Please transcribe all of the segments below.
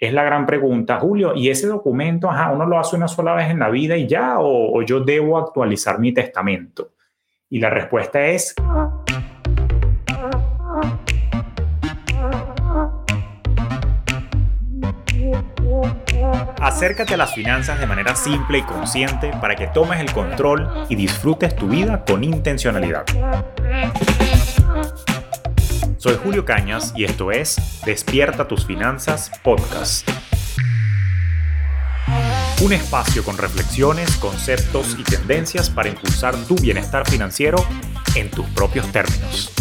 es la gran pregunta, Julio, ¿y ese documento, ajá, uno lo hace una sola vez en la vida y ya, o, o yo debo actualizar mi testamento? Y la respuesta es... Acércate a las finanzas de manera simple y consciente para que tomes el control y disfrutes tu vida con intencionalidad. Soy Julio Cañas y esto es Despierta tus finanzas podcast. Un espacio con reflexiones, conceptos y tendencias para impulsar tu bienestar financiero en tus propios términos.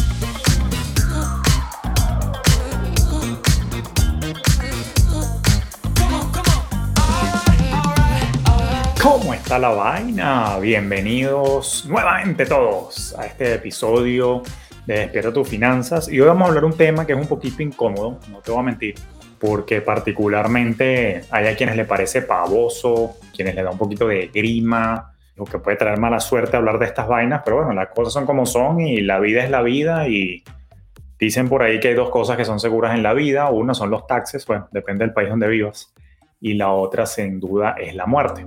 ¿Cómo está la vaina? Bienvenidos nuevamente todos a este episodio de Despierta tus finanzas. Y hoy vamos a hablar un tema que es un poquito incómodo, no te voy a mentir, porque particularmente hay a quienes le parece pavoso, quienes le da un poquito de grima, o que puede traer mala suerte hablar de estas vainas, pero bueno, las cosas son como son y la vida es la vida. Y dicen por ahí que hay dos cosas que son seguras en la vida, una son los taxes, bueno, depende del país donde vivas, y la otra sin duda es la muerte.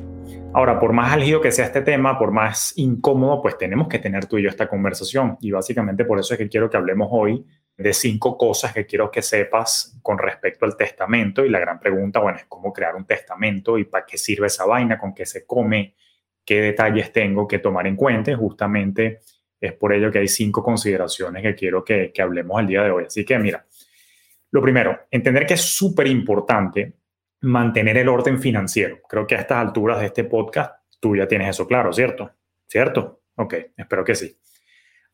Ahora, por más álgido que sea este tema, por más incómodo, pues tenemos que tener tú y yo esta conversación. Y básicamente por eso es que quiero que hablemos hoy de cinco cosas que quiero que sepas con respecto al testamento. Y la gran pregunta, bueno, es cómo crear un testamento y para qué sirve esa vaina, con qué se come, qué detalles tengo que tomar en cuenta. justamente es por ello que hay cinco consideraciones que quiero que, hablemos el día de hoy. Así que mira, lo primero, entender que es súper importante mantener el orden financiero. Creo que a estas alturas de este podcast tú ya tienes eso claro, ¿cierto? ¿Cierto? Ok, espero que sí.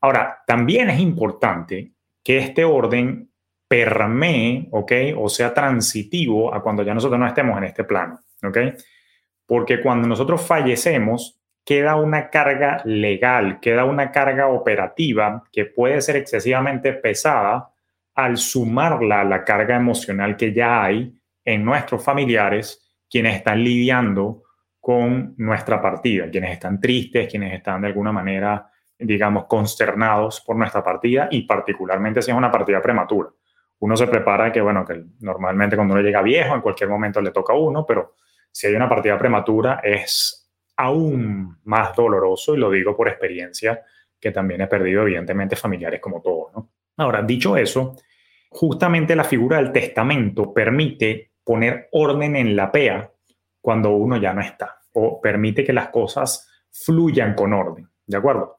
Ahora, también es importante que este orden permee, ¿ok? O sea transitivo a cuando ya nosotros no estemos en este plano, ¿ok? Porque cuando nosotros fallecemos, queda una carga legal, queda una carga operativa que puede ser excesivamente pesada al sumarla a la carga emocional que ya hay en nuestros familiares quienes están lidiando con nuestra partida, quienes están tristes, quienes están de alguna manera, digamos, consternados por nuestra partida y particularmente si es una partida prematura. Uno se prepara que, bueno, que normalmente cuando uno llega viejo, en cualquier momento le toca a uno, pero si hay una partida prematura es aún más doloroso y lo digo por experiencia que también he perdido evidentemente familiares como todos, ¿no? Ahora, dicho eso, justamente la figura del testamento permite poner orden en la PEA cuando uno ya no está o permite que las cosas fluyan con orden, ¿de acuerdo?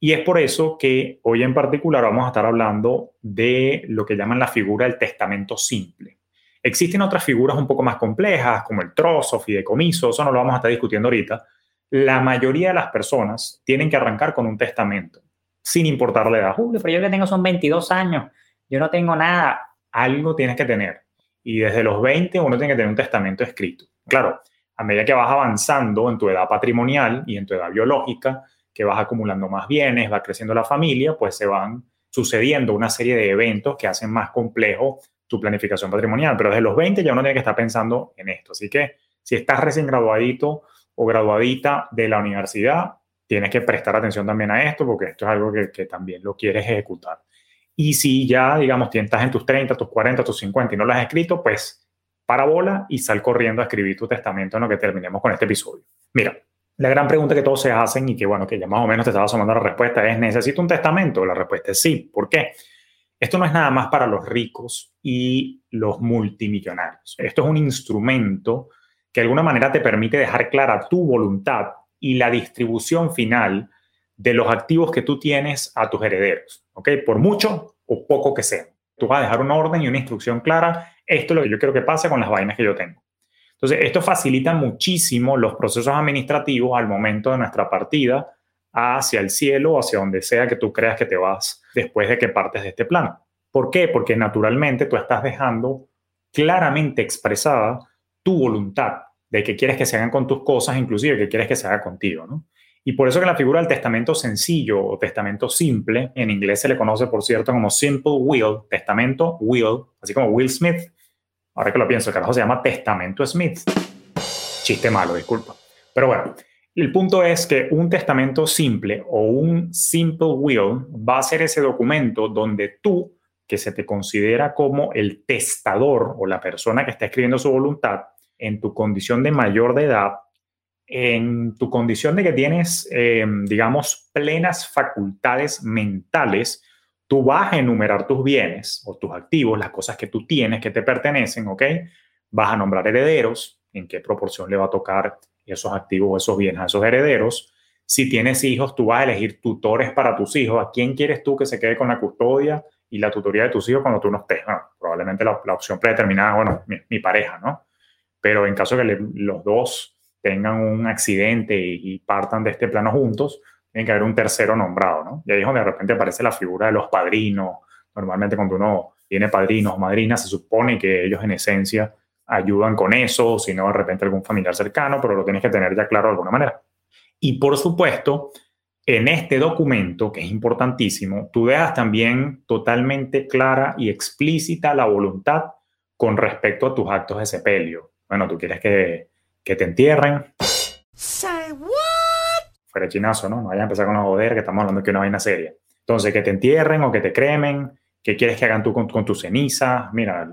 Y es por eso que hoy en particular vamos a estar hablando de lo que llaman la figura del testamento simple. Existen otras figuras un poco más complejas, como el trozo, fideicomiso, eso no lo vamos a estar discutiendo ahorita. La mayoría de las personas tienen que arrancar con un testamento, sin importar la edad. Julio, pero yo que tengo son 22 años, yo no tengo nada. Algo tienes que tener y desde los 20 uno tiene que tener un testamento escrito. Claro, a medida que vas avanzando en tu edad patrimonial y en tu edad biológica, que vas acumulando más bienes, va creciendo la familia, pues se van sucediendo una serie de eventos que hacen más complejo tu planificación patrimonial. Pero desde los 20 ya uno tiene que estar pensando en esto. Así que si estás recién graduadito o graduadita de la universidad, tienes que prestar atención también a esto porque esto es algo que, que también lo quieres ejecutar. Y si ya, digamos, estás en tus 30, tus 40, tus 50 y no lo has escrito, pues para bola y sal corriendo a escribir tu testamento en lo que terminemos con este episodio. Mira, la gran pregunta que todos se hacen y que, bueno, que ya más o menos te estaba asomando la respuesta es, ¿necesito un testamento? La respuesta es sí. ¿Por qué? Esto no es nada más para los ricos y los multimillonarios. Esto es un instrumento que de alguna manera te permite dejar clara tu voluntad y la distribución final de los activos que tú tienes a tus herederos, ¿ok? Por mucho o poco que sea. Tú vas a dejar una orden y una instrucción clara. Esto es lo que yo quiero que pase con las vainas que yo tengo. Entonces, esto facilita muchísimo los procesos administrativos al momento de nuestra partida hacia el cielo o hacia donde sea que tú creas que te vas después de que partes de este plano. ¿Por qué? Porque naturalmente tú estás dejando claramente expresada tu voluntad de que quieres que se hagan con tus cosas, inclusive que quieres que se haga contigo, ¿no? Y por eso que la figura del testamento sencillo o testamento simple, en inglés se le conoce, por cierto, como simple will, testamento will, así como Will Smith. Ahora que lo pienso, el carajo se llama testamento Smith. Chiste malo, disculpa. Pero bueno, el punto es que un testamento simple o un simple will va a ser ese documento donde tú que se te considera como el testador o la persona que está escribiendo su voluntad en tu condición de mayor de edad, en tu condición de que tienes, eh, digamos, plenas facultades mentales, tú vas a enumerar tus bienes o tus activos, las cosas que tú tienes que te pertenecen, ¿ok? Vas a nombrar herederos, en qué proporción le va a tocar esos activos o esos bienes a esos herederos. Si tienes hijos, tú vas a elegir tutores para tus hijos. ¿A quién quieres tú que se quede con la custodia y la tutoría de tus hijos cuando tú no estés? Bueno, probablemente la, opción predeterminada, bueno, mi, pareja, ¿no? Pero en caso que los dos tengan un accidente y, y partan de este plano juntos, tiene que haber un tercero nombrado, ¿no? Y ahí es donde de repente aparece la figura de los padrinos. Normalmente cuando uno tiene padrinos o madrinas, se supone que ellos en esencia ayudan con eso, si no de repente algún familiar cercano, pero lo tienes que tener ya claro de alguna manera. Y por supuesto, en este documento, que es importantísimo, tú dejas también totalmente clara y explícita la voluntad con respecto a tus actos de sepelio. Bueno, tú quieres que, que te entierren. Say fuera chinazo, ¿no? No vayan a empezar con la joder, que estamos hablando de que una vaina seria. Entonces, que te entierren o que te cremen, ¿qué quieres que hagan tú con, con tu ceniza? Mira,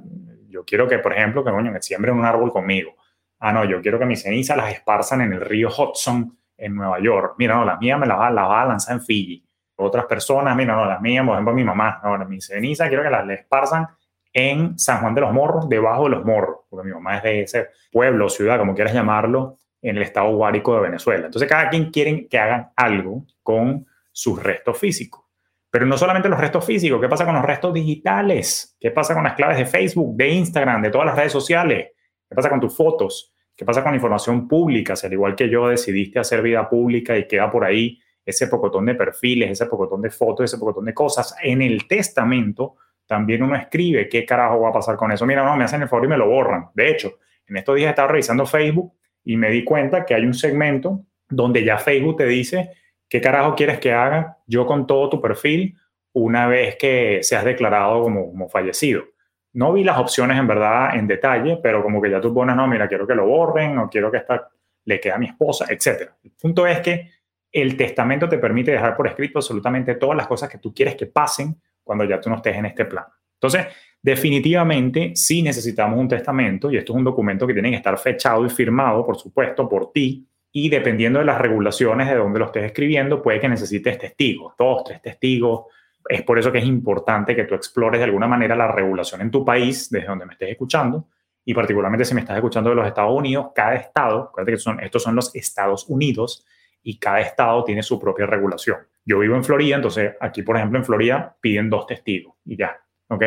yo quiero que, por ejemplo, que coño, me siembren un árbol conmigo. Ah, no, yo quiero que mis cenizas las esparzan en el río Hudson en Nueva York. Mira, no, las mías me las va, a lanzar en Fiji. Otras personas, mira, no, las mías, por ejemplo, mi mamá, no, mis cenizas quiero que las esparzan en San Juan de los Morros, debajo de los Morros, porque mi mamá es de ese pueblo, ciudad, como quieras llamarlo, en el estado guárico de Venezuela. Entonces, cada quien quiere que hagan algo con sus restos físicos. Pero no solamente los restos físicos, ¿qué pasa con los restos digitales? ¿Qué pasa con las claves de Facebook, de Instagram, de todas las redes sociales? ¿Qué pasa con tus fotos? ¿Qué pasa con información pública? Si al igual que yo decidiste hacer vida pública y queda por ahí ese pocotón de perfiles, ese pocotón de fotos, ese pocotón de cosas, en el testamento también uno escribe qué carajo va a pasar con eso. Mira, no, me hacen el favor y me lo borran. De hecho, en estos días estaba revisando Facebook y me di cuenta que hay un segmento donde ya Facebook te dice qué carajo quieres que haga yo con todo tu perfil una vez que seas declarado como, fallecido. No vi las opciones en verdad en detalle, pero como que ya tú pones, no, mira, quiero que lo borren o quiero que esta le quede a mi esposa, etc. El punto es que el testamento te permite dejar por escrito absolutamente todas las cosas que tú quieres que pasen cuando ya tú no estés en este plano. Entonces, Definitivamente, sí necesitamos un testamento y esto es un documento que tiene que estar fechado y firmado, por supuesto, por ti. Y dependiendo de las regulaciones de donde lo estés escribiendo, puede que necesites testigos, dos, tres testigos. Es por eso que es importante que tú explores de alguna manera la regulación en tu país, desde donde me estés escuchando, y particularmente si me estás escuchando de los Estados Unidos, cada estado, acuérdate que son, estos son los Estados Unidos, y cada estado tiene su propia regulación. Yo vivo en Florida, entonces aquí, por ejemplo, en Florida piden dos testigos y ya, ¿ok?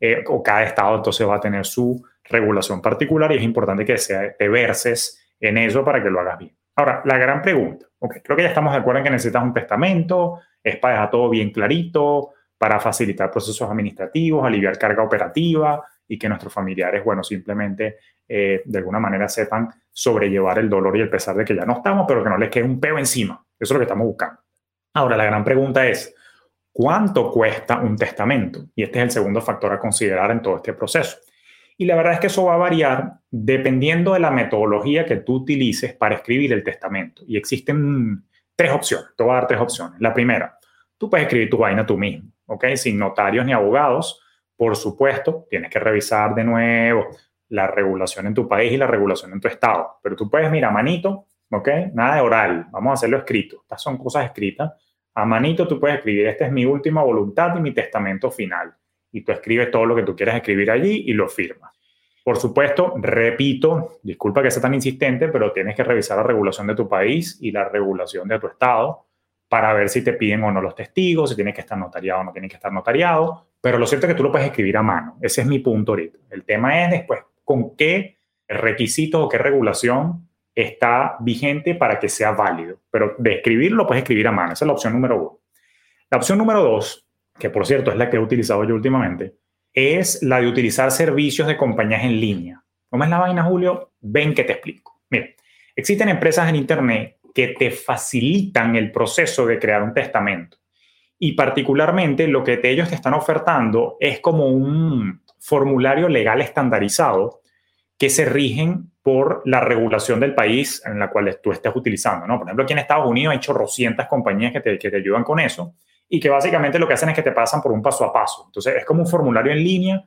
Eh, o cada estado entonces va a tener su regulación particular y es importante que sea, te verses en eso para que lo hagas bien. Ahora, la gran pregunta, okay, creo que ya estamos de acuerdo en que necesitas un testamento, es para dejar todo bien clarito, para facilitar procesos administrativos, aliviar carga operativa y que nuestros familiares, bueno, simplemente eh, de alguna manera sepan sobrellevar el dolor y el pesar de que ya no estamos, pero que no les quede un peo encima. Eso es lo que estamos buscando. Ahora, la gran pregunta es, ¿Cuánto cuesta un testamento? Y este es el segundo factor a considerar en todo este proceso. Y la verdad es que eso va a variar dependiendo de la metodología que tú utilices para escribir el testamento. Y existen tres opciones. Te voy a dar tres opciones. La primera, tú puedes escribir tu vaina tú mismo, ¿ok? Sin notarios ni abogados. Por supuesto, tienes que revisar de nuevo la regulación en tu país y la regulación en tu estado. Pero tú puedes, mira, manito, ¿ok? Nada de oral, vamos a hacerlo escrito. Estas son cosas escritas a manito tú puedes escribir, esta es mi última voluntad y mi testamento final. Y tú escribes todo lo que tú quieras escribir allí y lo firmas. Por supuesto, repito, disculpa que sea tan insistente, pero tienes que revisar la regulación de tu país y la regulación de tu estado para ver si te piden o no los testigos, si tiene que estar notariado o no tiene que estar notariado. Pero lo cierto es que tú lo puedes escribir a mano. Ese es mi punto ahorita. El tema es después con qué requisitos o qué regulación está vigente para que sea válido. Pero de escribirlo puedes escribir a mano. Esa es la opción número uno. La opción número dos, que por cierto es la que he utilizado yo últimamente, es la de utilizar servicios de compañías en línea. ¿Cómo es la vaina, Julio? Ven que te explico. Mira, existen empresas en Internet que te facilitan el proceso de crear un testamento. Y particularmente lo que ellos te están ofertando es como un formulario legal estandarizado que se rigen por la regulación del país en la cual tú estés utilizando. ¿no? Por ejemplo, aquí en Estados Unidos hay chorrocientas compañías que te, que te ayudan con eso y que básicamente lo que hacen es que te pasan por un paso a paso. Entonces es como un formulario en línea,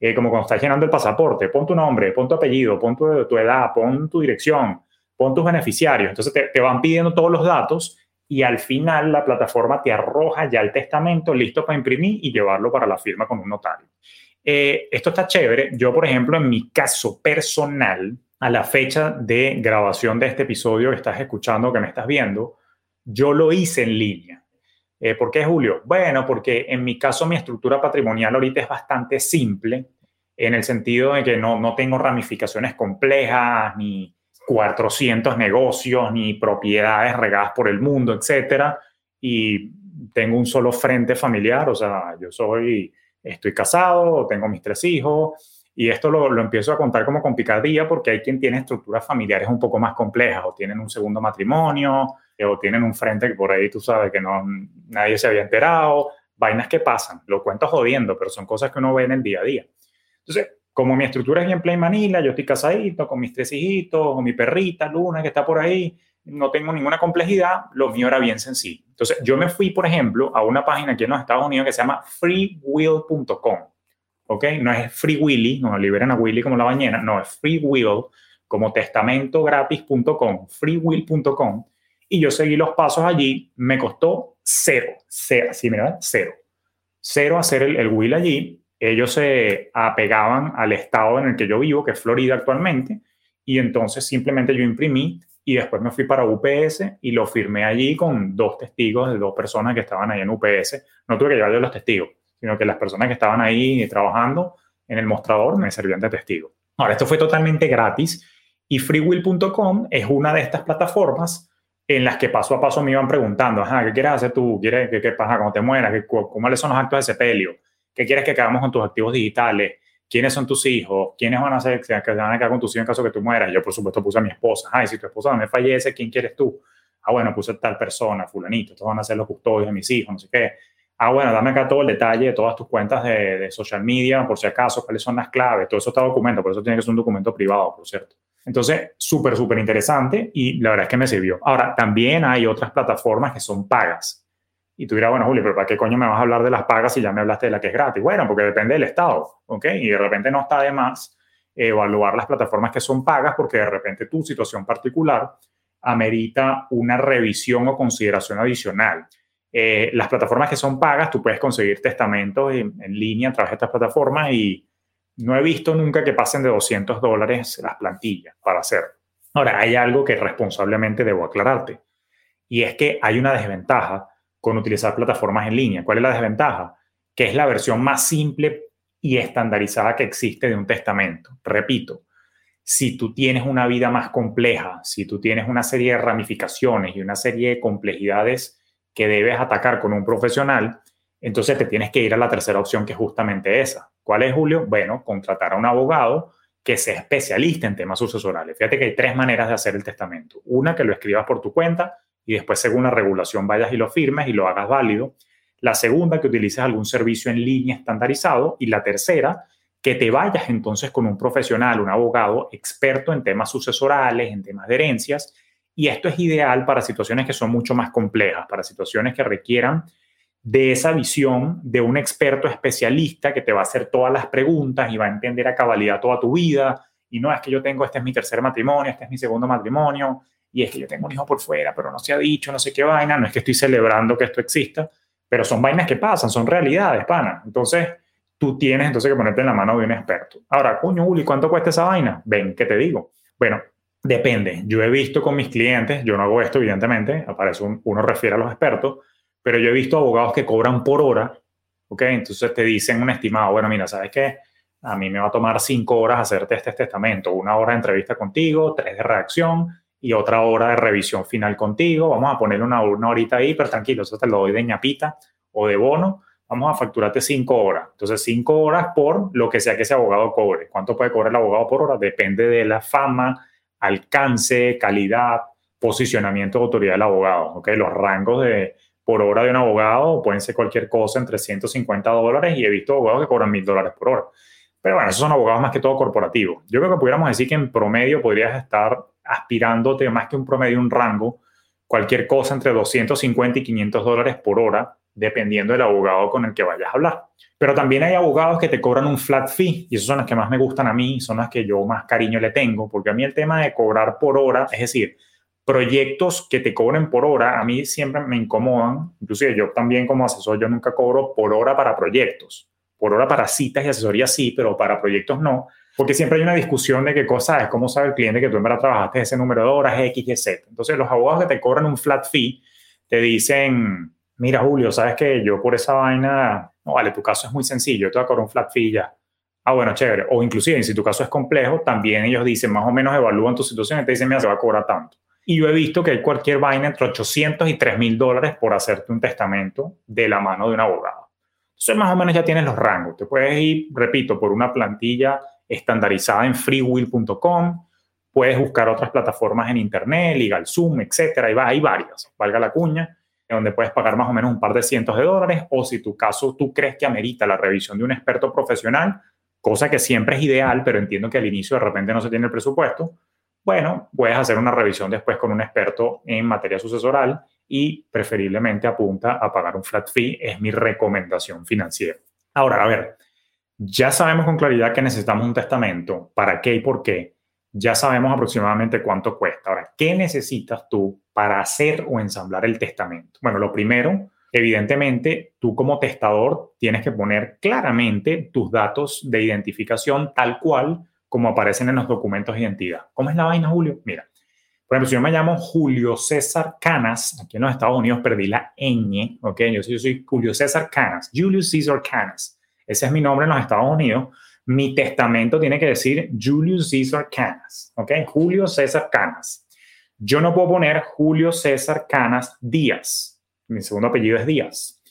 eh, como cuando estás llenando el pasaporte, pon tu nombre, pon tu apellido, pon tu, tu edad, pon tu dirección, pon tus beneficiarios. Entonces te, te van pidiendo todos los datos y al final la plataforma te arroja ya el testamento listo para imprimir y llevarlo para la firma con un notario. Eh, esto está chévere. Yo, por ejemplo, en mi caso personal, a la fecha de grabación de este episodio que estás escuchando, que me estás viendo, yo lo hice en línea. Eh, ¿Por qué, Julio? Bueno, porque en mi caso mi estructura patrimonial ahorita es bastante simple, en el sentido de que no, no tengo ramificaciones complejas, ni 400 negocios, ni propiedades regadas por el mundo, etcétera, y tengo un solo frente familiar, o sea, yo soy, estoy casado, tengo mis tres hijos, y esto lo, lo, empiezo a contar como con picardía porque hay quien tiene estructuras familiares un poco más complejas o tienen un segundo matrimonio o tienen un frente que por ahí tú sabes que no, nadie se había enterado, vainas que pasan, lo cuento jodiendo, pero son cosas que uno ve en el día a día. Entonces, como mi estructura es bien plain Manila, yo estoy casadito con mis tres hijitos, con mi perrita Luna que está por ahí, no tengo ninguna complejidad, lo mío era bien sencillo. Entonces, yo me fui, por ejemplo, a una página aquí en los Estados Unidos que se llama freewill.com ¿ok? No es Free Willy, no liberen a Willy como la bañera, no, es Free Will, como testamentogratis.com, freewill.com, y yo seguí los pasos allí, me costó cero, cero, sí, mira, cero. Cero hacer el, el will allí, ellos se apegaban al estado en el que yo vivo, que es Florida actualmente, y entonces simplemente yo imprimí y después me fui para UPS y lo firmé allí con dos testigos de dos personas que estaban ahí en UPS. No tuve que llevar los testigos sino que las personas que estaban ahí trabajando en el mostrador me servían de testigo. Ahora, esto fue totalmente gratis y freewill.com es una de estas plataformas en las que paso a paso me iban preguntando, ajá, ¿qué quieres hacer tú? ¿Quieres, qué, qué pasa cuando te mueras? ¿Qué, ¿Cuáles son los actos de sepelio? ¿Qué quieres que hagamos con tus activos digitales? ¿Quiénes son tus hijos? ¿Quiénes van a ser que van a quedar con tus hijos en caso que tú mueras? Yo, por supuesto, puse a mi esposa. Ay, si tu esposa me fallece, ¿quién quieres tú? Ah, bueno, puse tal persona, fulanito. Estos van a ser los custodios de mis hijos, no sé qué. Ah, bueno, dame acá todo el detalle de todas tus cuentas de, social media, por si acaso, cuáles son las claves, todo eso está documento, por eso tiene que ser un documento privado, por cierto. Entonces, súper, súper interesante y la verdad es que me sirvió. Ahora, también hay otras plataformas que son pagas. Y tú dirás, bueno, Julio, pero ¿para qué coño me vas a hablar de las pagas si ya me hablaste de la que es gratis? Bueno, porque depende del estado, ¿ok? Y de repente no está de más evaluar las plataformas que son pagas porque de repente tu situación particular amerita una revisión o consideración adicional. Eh, las plataformas que son pagas, tú puedes conseguir testamentos en, línea a través de estas plataformas y no he visto nunca que pasen de 200 dólares las plantillas para hacerlo. Ahora, hay algo que responsablemente debo aclararte y es que hay una desventaja con utilizar plataformas en línea. ¿Cuál es la desventaja? Que es la versión más simple y estandarizada que existe de un testamento. Repito, si tú tienes una vida más compleja, si tú tienes una serie de ramificaciones y una serie de complejidades que debes atacar con un profesional, entonces te tienes que ir a la tercera opción, que es justamente esa. ¿Cuál es, Julio? Bueno, contratar a un abogado que sea especialista en temas sucesorales. Fíjate que hay tres maneras de hacer el testamento. Una, que lo escribas por tu cuenta y después, según la regulación, vayas y lo firmes y lo hagas válido. La segunda, que utilices algún servicio en línea estandarizado. Y la tercera, que te vayas entonces con un profesional, un abogado experto en temas sucesorales, en temas de herencias, y esto es ideal para situaciones que son mucho más complejas, para situaciones que requieran de esa visión de un experto especialista que te va a hacer todas las preguntas y va a entender a cabalidad toda tu vida. Y no es que yo tengo, este es mi tercer matrimonio, este es mi segundo matrimonio, y es que yo tengo un hijo por fuera, pero no se ha dicho, no sé qué vaina, no es que estoy celebrando que esto exista, pero son vainas que pasan, son realidades, pana. Entonces, tú tienes entonces que ponerte en la mano de un experto. Ahora, coño, Uli, ¿cuánto cuesta esa vaina? Ven, ¿qué te digo? Bueno, Depende. Yo he visto con mis clientes, yo no hago esto, evidentemente, aparece uno refiere a los expertos, pero yo he visto abogados que cobran por hora, ¿ok? Entonces te dicen un estimado, bueno, mira, ¿sabes qué? A mí me va a tomar cinco horas hacerte este testamento, una hora de entrevista contigo, tres de reacción y otra hora de revisión final contigo. Vamos a ponerle una, una horita ahí, pero tranquilo, eso te lo doy de ñapita o de bono. Vamos a facturarte cinco horas. Entonces, cinco horas por lo que sea que ese abogado cobre. ¿Cuánto puede cobrar el abogado por hora? Depende de la fama, alcance, calidad, posicionamiento de autoridad del abogado. ¿okay? Los rangos de, por hora de un abogado pueden ser cualquier cosa entre 150 dólares y he visto abogados que cobran mil dólares por hora. Pero bueno, esos son abogados más que todo corporativos. Yo creo que pudiéramos decir que en promedio podrías estar aspirándote más que un promedio, un rango, cualquier cosa entre 250 y 500 dólares por hora dependiendo del abogado con el que vayas a hablar. Pero también hay abogados que te cobran un flat fee y esos son los que más me gustan a mí, son los que yo más cariño le tengo, porque a mí el tema de cobrar por hora, es decir, proyectos que te cobren por hora, a mí siempre me incomodan. Inclusive yo también como asesor, yo nunca cobro por hora para proyectos. Por hora para citas y asesoría sí, pero para proyectos no. Porque siempre hay una discusión de qué cosa es, cómo sabe el cliente que tú en verdad trabajaste ese número de horas, X, Y, Z. Entonces los abogados que te cobran un flat fee te dicen, mira Julio, sabes que yo por esa vaina, no vale, tu caso es muy sencillo, yo te voy a cobrar un flat fee ya. Ah, bueno, chévere. O inclusive, si tu caso es complejo, también ellos dicen, más o menos evalúan tu situación y te dicen, mira, se va a cobrar tanto. Y yo he visto que hay cualquier vaina entre 800 y 3 mil dólares por hacerte un testamento de la mano de un abogado. Entonces, más o menos ya tienes los rangos. Te puedes ir, repito, por una plantilla estandarizada en freewill.com. Puedes buscar otras plataformas en internet, LegalZoom, etcétera. va, hay varias, valga la cuña, donde puedes pagar más o menos un par de cientos de dólares. O si tu caso tú crees que amerita la revisión de un experto profesional, cosa que siempre es ideal, pero entiendo que al inicio de repente no se tiene el presupuesto, bueno, puedes hacer una revisión después con un experto en materia sucesoral y preferiblemente apunta a pagar un flat fee, es mi recomendación financiera. Ahora, a ver, ya sabemos con claridad que necesitamos un testamento, para qué y por qué, ya sabemos aproximadamente cuánto cuesta. Ahora, ¿qué necesitas tú para hacer o ensamblar el testamento? Bueno, lo primero, evidentemente, tú como testador tienes que poner claramente tus datos de identificación tal cual como aparecen en los documentos de identidad. ¿Cómo es la vaina, Julio? Mira, por ejemplo, si yo me llamo Julio César Canas, aquí en los Estados Unidos perdí la ñ, ¿ok? Yo soy, yo soy Julio César Canas, Julius Caesar Canas. Ese es mi nombre en los Estados Unidos. Mi testamento tiene que decir Julius Caesar Canas, ¿ok? Julio César Canas. Yo no puedo poner Julio César Canas Díaz. Mi segundo apellido es Díaz,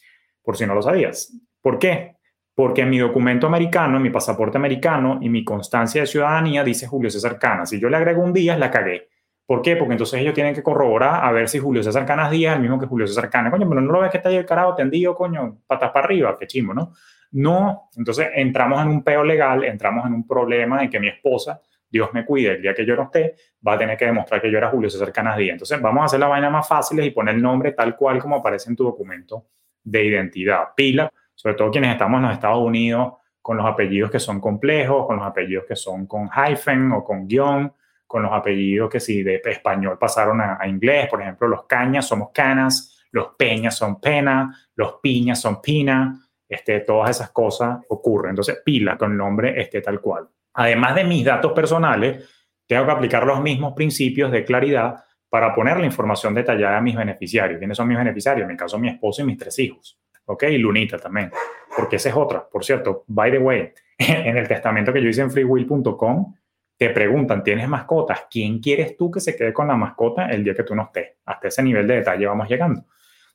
por si no lo sabías. ¿Por qué? porque en mi documento americano, en mi pasaporte americano y mi constancia de ciudadanía dice Julio César Canas. Si yo le agrego un Díaz, la cagué. ¿Por qué? Porque entonces ellos tienen que corroborar a ver si Julio César Canas Díaz es el mismo que Julio César Canas. Coño, pero no lo ves que está ahí el carajo tendido, coño, patas para arriba, qué chimo, ¿no? No, entonces entramos en un peo legal, entramos en un problema en que mi esposa, Dios me cuide, el día que yo no esté, va a tener que demostrar que yo era Julio César Canas Díaz. Entonces vamos a hacer la vaina más fácil y poner el nombre tal cual como aparece en tu documento de identidad. Pila sobre todo quienes estamos en los Estados Unidos con los apellidos que son complejos, con los apellidos que son con hyphen o con guion, con los apellidos que si de español pasaron a, inglés, por ejemplo, los cañas somos canas, los peñas son pena, los piñas son pina, este, todas esas cosas ocurren. Entonces, pila con nombre este, tal cual. Además de mis datos personales, tengo que aplicar los mismos principios de claridad para poner la información detallada a mis beneficiarios. ¿Quiénes son mis beneficiarios? En mi caso, mi esposo y mis tres hijos. ¿ok? Y Lunita también, porque esa es otra. Por cierto, by the way, en el testamento que yo hice en freewill.com, te preguntan, ¿tienes mascotas? ¿Quién quieres tú que se quede con la mascota el día que tú no estés? Hasta ese nivel de detalle vamos llegando.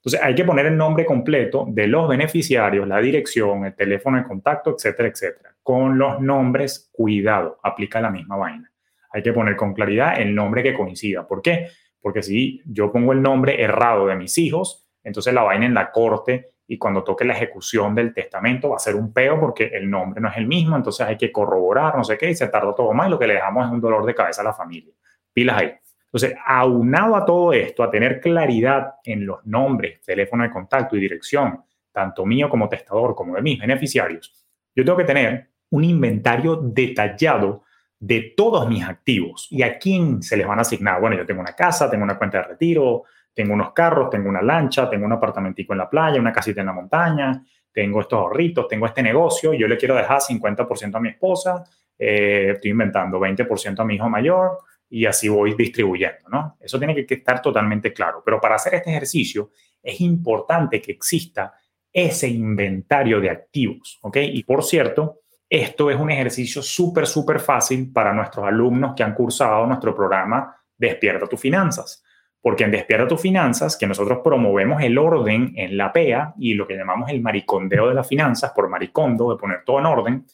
Entonces, hay que poner el nombre completo de los beneficiarios, la dirección, el teléfono de contacto, etcétera, etcétera. Con los nombres, cuidado, aplica la misma vaina. Hay que poner con claridad el nombre que coincida. ¿Por qué? Porque si yo pongo el nombre errado de mis hijos, entonces la vaina en la corte y cuando toque la ejecución del testamento va a ser un peo porque el nombre no es el mismo, entonces hay que corroborar, no sé qué, y se tardó todo más y lo que le dejamos es un dolor de cabeza a la familia. Pilas ahí. Entonces, aunado a todo esto, a tener claridad en los nombres, teléfono de contacto y dirección, tanto mío como testador, como de mis beneficiarios, yo tengo que tener un inventario detallado de todos mis activos y a quién se les van a asignar. Bueno, yo tengo una casa, tengo una cuenta de retiro, tengo unos carros, tengo una lancha, tengo un apartamentico en la playa, una casita en la montaña, tengo estos ahorritos, tengo este negocio, yo le quiero dejar 50% a mi esposa, eh, estoy inventando 20% a mi hijo mayor y así voy distribuyendo, ¿no? Eso tiene que estar totalmente claro. Pero para hacer este ejercicio es importante que exista ese inventario de activos, ¿ok? Y por cierto, esto es un ejercicio súper, súper fácil para nuestros alumnos que han cursado nuestro programa Despierta tus finanzas porque en Despierta tus finanzas, que nosotros promovemos el orden en la PEA y lo que llamamos el maricondeo de las finanzas, por maricondo, de poner todo en orden,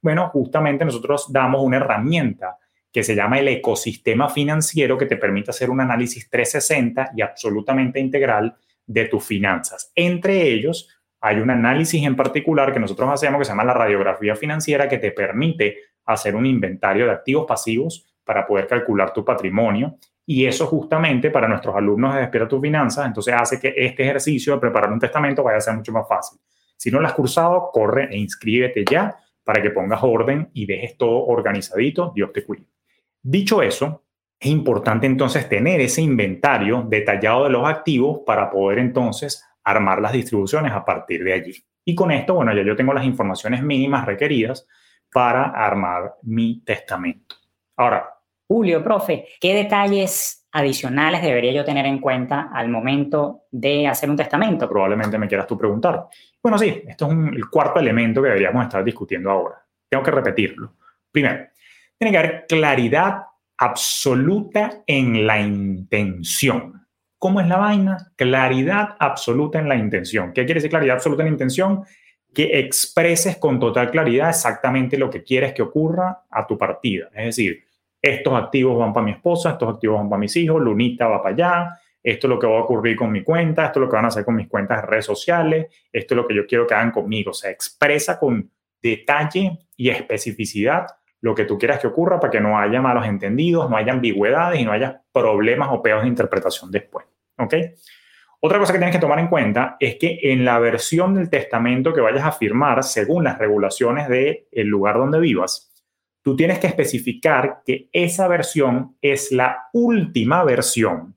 bueno, justamente nosotros damos una herramienta que se llama el ecosistema financiero que te permite hacer un análisis 360 y absolutamente integral de tus finanzas. Entre ellos, hay un análisis en particular que nosotros hacemos que se llama la radiografía financiera que te permite hacer un inventario de activos pasivos para poder calcular tu patrimonio Y eso justamente para nuestros alumnos de Despierta tus Finanzas, entonces hace que este ejercicio de preparar un testamento vaya a ser mucho más fácil. Si no lo has cursado, corre e inscríbete ya para que pongas orden y dejes todo organizadito. Dios te cuide. Dicho eso, es importante entonces tener ese inventario detallado de los activos para poder entonces armar las distribuciones a partir de allí. Y con esto, bueno, ya yo tengo las informaciones mínimas requeridas para armar mi testamento. Ahora, Julio, profe, ¿qué detalles adicionales debería yo tener en cuenta al momento de hacer un testamento? Probablemente me quieras tú preguntar. Bueno, sí, esto es el cuarto elemento que deberíamos estar discutiendo ahora. Tengo que repetirlo. Primero, tiene que haber claridad absoluta en la intención. ¿Cómo es la vaina? Claridad absoluta en la intención. ¿Qué quiere decir claridad absoluta en la intención? Que expreses con total claridad exactamente lo que quieres que ocurra a tu partida. Es decir, estos activos van para mi esposa, estos activos van para mis hijos, Lunita va para allá, esto es lo que va a ocurrir con mi cuenta, esto es lo que van a hacer con mis cuentas de redes sociales, esto es lo que yo quiero que hagan conmigo. O sea, expresa con detalle y especificidad lo que tú quieras que ocurra para que no haya malos entendidos, no haya ambigüedades y no haya problemas o peos de interpretación después. ¿Ok? Otra cosa que tienes que tomar en cuenta es que en la versión del testamento que vayas a firmar, según las regulaciones del lugar donde vivas, tú tienes que especificar que esa versión es la última versión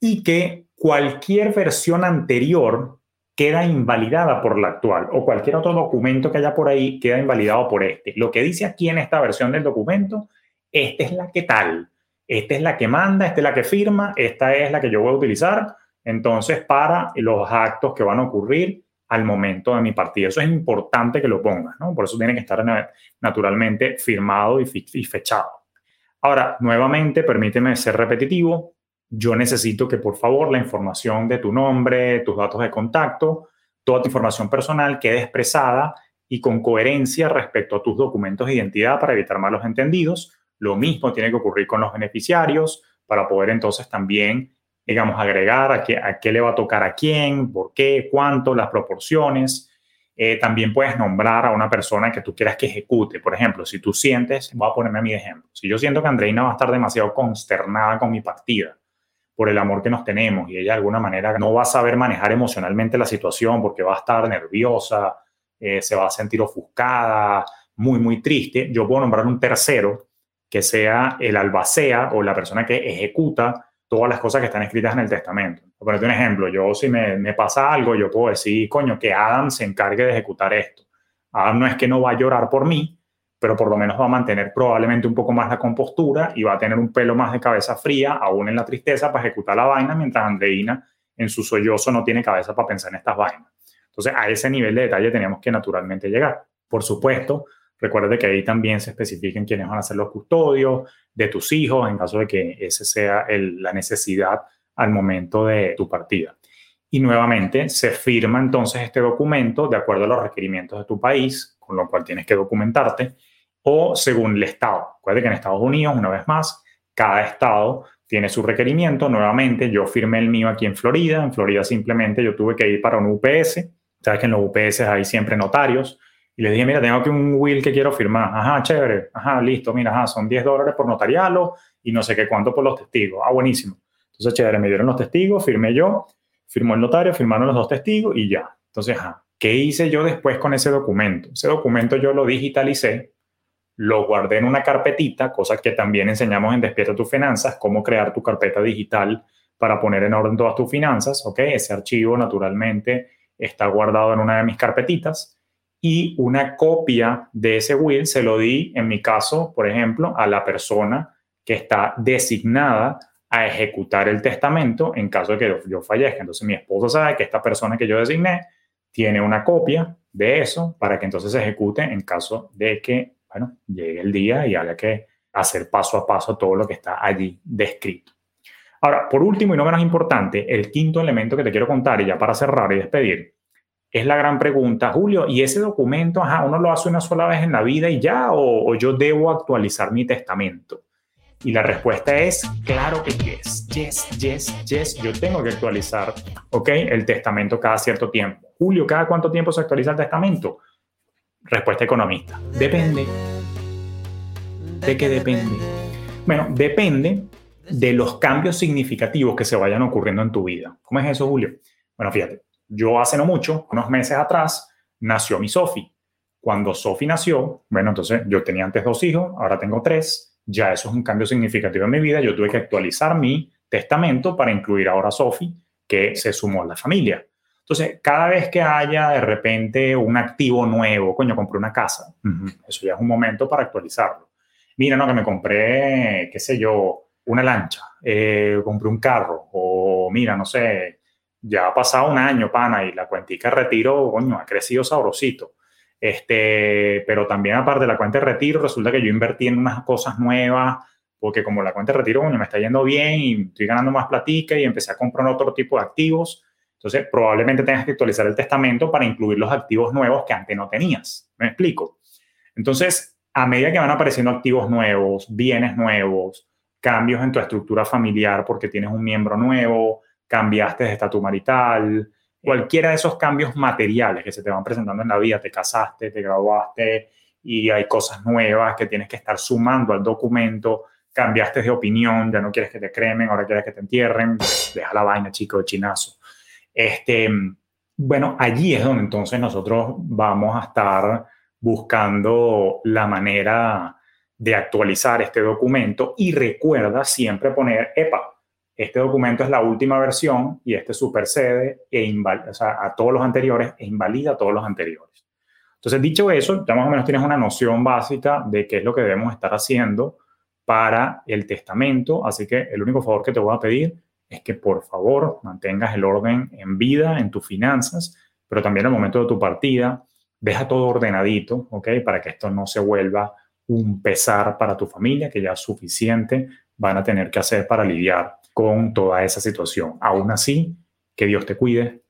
y que cualquier versión anterior queda invalidada por la actual o cualquier otro documento que haya por ahí queda invalidado por este. Lo que dice aquí en esta versión del documento, esta es la que tal, esta es la que manda, esta es la que firma, esta es la que yo voy a utilizar, entonces para los actos que van a ocurrir al momento de mi partida. Eso es importante que lo pongas, ¿no? Por eso tiene que estar naturalmente firmado y, fechado. Ahora, nuevamente, permíteme ser repetitivo, yo necesito que por favor la información de tu nombre, tus datos de contacto, toda tu información personal quede expresada y con coherencia respecto a tus documentos de identidad para evitar malos entendidos. Lo mismo tiene que ocurrir con los beneficiarios para poder entonces también, digamos, agregar a qué, a qué le va a tocar a quién, por qué, cuánto, las proporciones. Eh, también puedes nombrar a una persona que tú quieras que ejecute. Por ejemplo, si tú sientes, voy a ponerme a mi ejemplo, si yo siento que Andreina va a estar demasiado consternada con mi partida, por el amor que nos tenemos y ella de alguna manera no va a saber manejar emocionalmente la situación porque va a estar nerviosa, eh, se va a sentir ofuscada, muy, muy triste. Yo puedo nombrar un tercero que sea el albacea o la persona que ejecuta todas las cosas que están escritas en el testamento. Por ponerte un ejemplo, yo si me, me pasa algo, yo puedo decir, coño, que Adam se encargue de ejecutar esto. Adam no es que no va a llorar por mí, pero por lo menos va a mantener probablemente un poco más la compostura y va a tener un pelo más de cabeza fría, aún en la tristeza, para ejecutar la vaina, mientras Andreina en su sollozo no tiene cabeza para pensar en estas vainas. Entonces, a ese nivel de detalle tenemos que naturalmente llegar. Por supuesto, recuerde que ahí también se especifiquen quiénes van a ser los custodios de tus hijos, en caso de que ese sea la necesidad al momento de tu partida. Y nuevamente se firma entonces este documento de acuerdo a los requerimientos de tu país, con lo cual tienes que documentarte o según el estado. Recuerde que en Estados Unidos, una vez más, cada estado tiene su requerimiento. Nuevamente, yo firmé el mío aquí en Florida. En Florida simplemente yo tuve que ir para un UPS. Sabes que en los UPS hay siempre notarios. Y les dije, mira, tengo aquí un will que quiero firmar. Ajá, chévere. Ajá, listo. Mira, ajá, son 10 dólares por notarialo y no sé qué cuánto por los testigos. Ah, buenísimo. Entonces, chévere, me dieron los testigos, firmé yo, firmó el notario, firmaron los dos testigos y ya. Entonces, ajá, ¿qué hice yo después con ese documento? Ese documento yo lo digitalicé lo guardé en una carpetita, cosa que también enseñamos en Despierta tus finanzas, cómo crear tu carpeta digital para poner en orden todas tus finanzas, ¿ok? Ese archivo naturalmente está guardado en una de mis carpetitas y una copia de ese will se lo di, en mi caso, por ejemplo, a la persona que está designada a ejecutar el testamento en caso de que yo fallezca. Entonces mi esposo sabe que esta persona que yo designé tiene una copia de eso para que entonces se ejecute en caso de que bueno, llegue el día y haya que hacer paso a paso todo lo que está allí descrito. Ahora, por último y no menos importante, el quinto elemento que te quiero contar y ya para cerrar y despedir, es la gran pregunta, Julio, ¿y ese documento, ajá, uno lo hace una sola vez en la vida y ya, o, yo debo actualizar mi testamento? Y la respuesta es, claro que yes, yes, yes, yes, yo tengo que actualizar, ¿ok? El testamento cada cierto tiempo. Julio, ¿cada cuánto tiempo se actualiza el testamento? Respuesta economista. Depende. ¿De qué depende? Bueno, depende de los cambios significativos que se vayan ocurriendo en tu vida. ¿Cómo es eso, Julio? Bueno, fíjate, yo hace no mucho, unos meses atrás, nació mi Sofi. Cuando Sofi nació, bueno, entonces yo tenía antes dos hijos, ahora tengo tres, ya eso es un cambio significativo en mi vida, yo tuve que actualizar mi testamento para incluir ahora a Sofi, que se sumó a la familia. Entonces, cada vez que haya de repente un activo nuevo, coño, compré una casa, eso ya es un momento para actualizarlo. Mira, no, que me compré, qué sé yo, una lancha, eh, compré un carro, o mira, no sé, ya ha pasado un año, pana, y la cuentica de retiro, coño, ha crecido sabrosito. Este, pero también aparte de la cuenta de retiro, resulta que yo invertí en unas cosas nuevas, porque como la cuenta de retiro, coño, me está yendo bien y estoy ganando más platica y empecé a comprar otro tipo de activos. Entonces, probablemente tengas que actualizar el testamento para incluir los activos nuevos que antes no tenías. ¿Me explico? Entonces, a medida que van apareciendo activos nuevos, bienes nuevos, cambios en tu estructura familiar porque tienes un miembro nuevo, cambiaste de estatus marital, cualquiera de esos cambios materiales que se te van presentando en la vida, te casaste, te graduaste y hay cosas nuevas que tienes que estar sumando al documento, cambiaste de opinión, ya no quieres que te cremen, ahora quieres que te entierren, deja la vaina, chico, de chinazo. Este, bueno, allí es donde entonces nosotros vamos a estar buscando la manera de actualizar este documento y recuerda siempre poner, EPA, este documento es la última versión y este supersede e o a todos los anteriores e invalida a todos los anteriores. Entonces, dicho eso, ya más o menos tienes una noción básica de qué es lo que debemos estar haciendo para el testamento, así que el único favor que te voy a pedir es que por favor mantengas el orden en vida, en tus finanzas, pero también al momento de tu partida, deja todo ordenadito, ¿ok? Para que esto no se vuelva un pesar para tu familia, que ya es suficiente van a tener que hacer para lidiar con toda esa situación. Aún así, que Dios te cuide,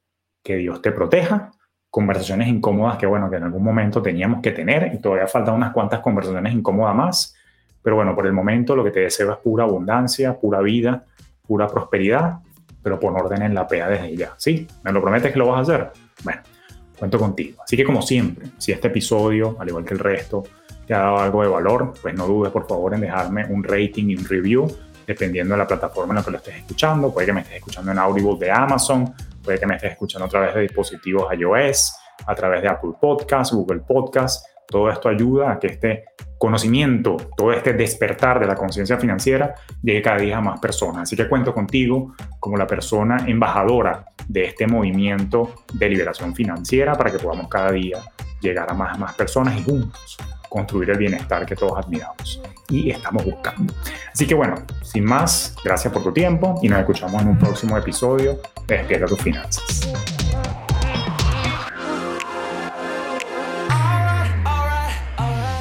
que Dios te proteja. Conversaciones incómodas que, bueno, que en algún momento teníamos que tener y todavía faltan unas cuantas conversaciones incómodas más. Pero bueno, por el momento lo que te deseo es pura abundancia, pura vida, pura prosperidad, pero pon orden en la PEA desde ya. ¿Sí? ¿Me lo prometes que lo vas a hacer? Bueno, cuento contigo. Así que como siempre, si este episodio, al igual que el resto, te ha dado algo de valor, pues no dudes por favor en dejarme un rating y un review, dependiendo de la plataforma en la que lo estés escuchando. Puede que me estés escuchando en Audible de Amazon, puede que me estés escuchando a través de dispositivos iOS, a través de Apple Podcasts, Google Podcasts. Todo esto ayuda a que este conocimiento, todo este despertar de la conciencia financiera llegue cada día a más personas. Así que cuento contigo como la persona embajadora de este movimiento de liberación financiera para que podamos cada día llegar a más, más personas y juntos construir el bienestar que todos admiramos y estamos buscando. Así que bueno, sin más, gracias por tu tiempo y nos escuchamos en un próximo episodio de Despierta tus finanzas.